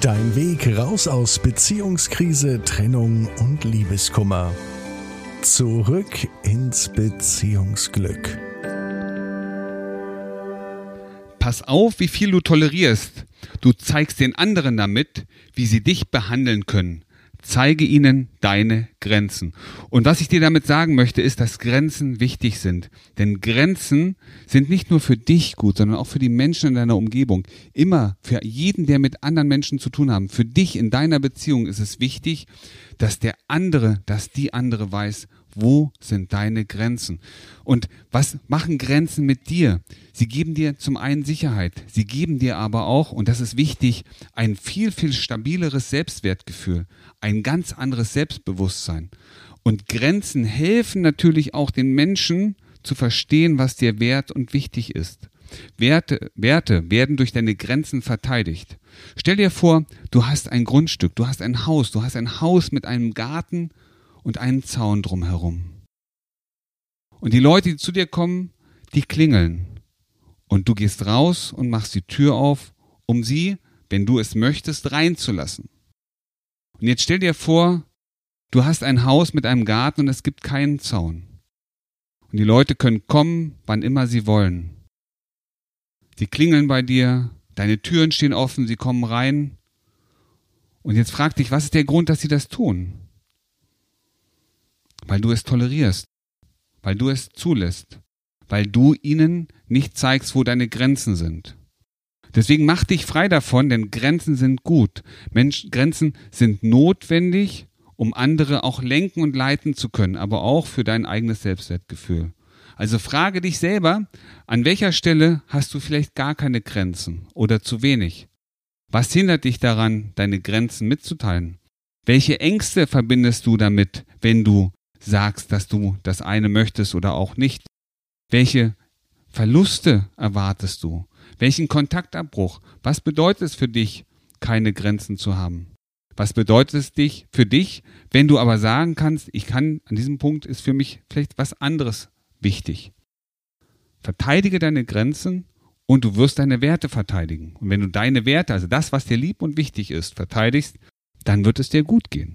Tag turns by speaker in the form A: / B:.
A: Dein Weg raus aus Beziehungskrise, Trennung und Liebeskummer. Zurück ins Beziehungsglück.
B: Pass auf, wie viel du tolerierst. Du zeigst den anderen damit, wie sie dich behandeln können. Zeige ihnen deine Grenzen. Und was ich dir damit sagen möchte, ist, dass Grenzen wichtig sind. Denn Grenzen sind nicht nur für dich gut, sondern auch für die Menschen in deiner Umgebung. Immer für jeden, der mit anderen Menschen zu tun haben. Für dich in deiner Beziehung ist es wichtig, dass der andere, dass die andere weiß, wo sind deine Grenzen? Und was machen Grenzen mit dir? Sie geben dir zum einen Sicherheit, sie geben dir aber auch, und das ist wichtig, ein viel, viel stabileres Selbstwertgefühl, ein ganz anderes Selbstbewusstsein. Und Grenzen helfen natürlich auch den Menschen zu verstehen, was dir wert und wichtig ist. Werte, Werte werden durch deine Grenzen verteidigt. Stell dir vor, du hast ein Grundstück, du hast ein Haus, du hast ein Haus mit einem Garten und einen Zaun drumherum. Und die Leute, die zu dir kommen, die klingeln. Und du gehst raus und machst die Tür auf, um sie, wenn du es möchtest, reinzulassen. Und jetzt stell dir vor, du hast ein Haus mit einem Garten und es gibt keinen Zaun. Und die Leute können kommen, wann immer sie wollen. Sie klingeln bei dir, deine Türen stehen offen, sie kommen rein. Und jetzt frag dich, was ist der Grund, dass sie das tun? Weil du es tolerierst, weil du es zulässt, weil du ihnen nicht zeigst, wo deine Grenzen sind. Deswegen mach dich frei davon, denn Grenzen sind gut. Mensch, Grenzen sind notwendig, um andere auch lenken und leiten zu können, aber auch für dein eigenes Selbstwertgefühl. Also frage dich selber, an welcher Stelle hast du vielleicht gar keine Grenzen oder zu wenig? Was hindert dich daran, deine Grenzen mitzuteilen? Welche Ängste verbindest du damit, wenn du sagst, dass du das eine möchtest oder auch nicht? Welche Verluste erwartest du? Welchen Kontaktabbruch? Was bedeutet es für dich, keine Grenzen zu haben? Was bedeutet es dich für dich, wenn du aber sagen kannst, ich kann, an diesem Punkt ist für mich vielleicht was anderes wichtig. Verteidige deine Grenzen und du wirst deine Werte verteidigen. Und wenn du deine Werte, also das, was dir lieb und wichtig ist, verteidigst, dann wird es dir gut gehen.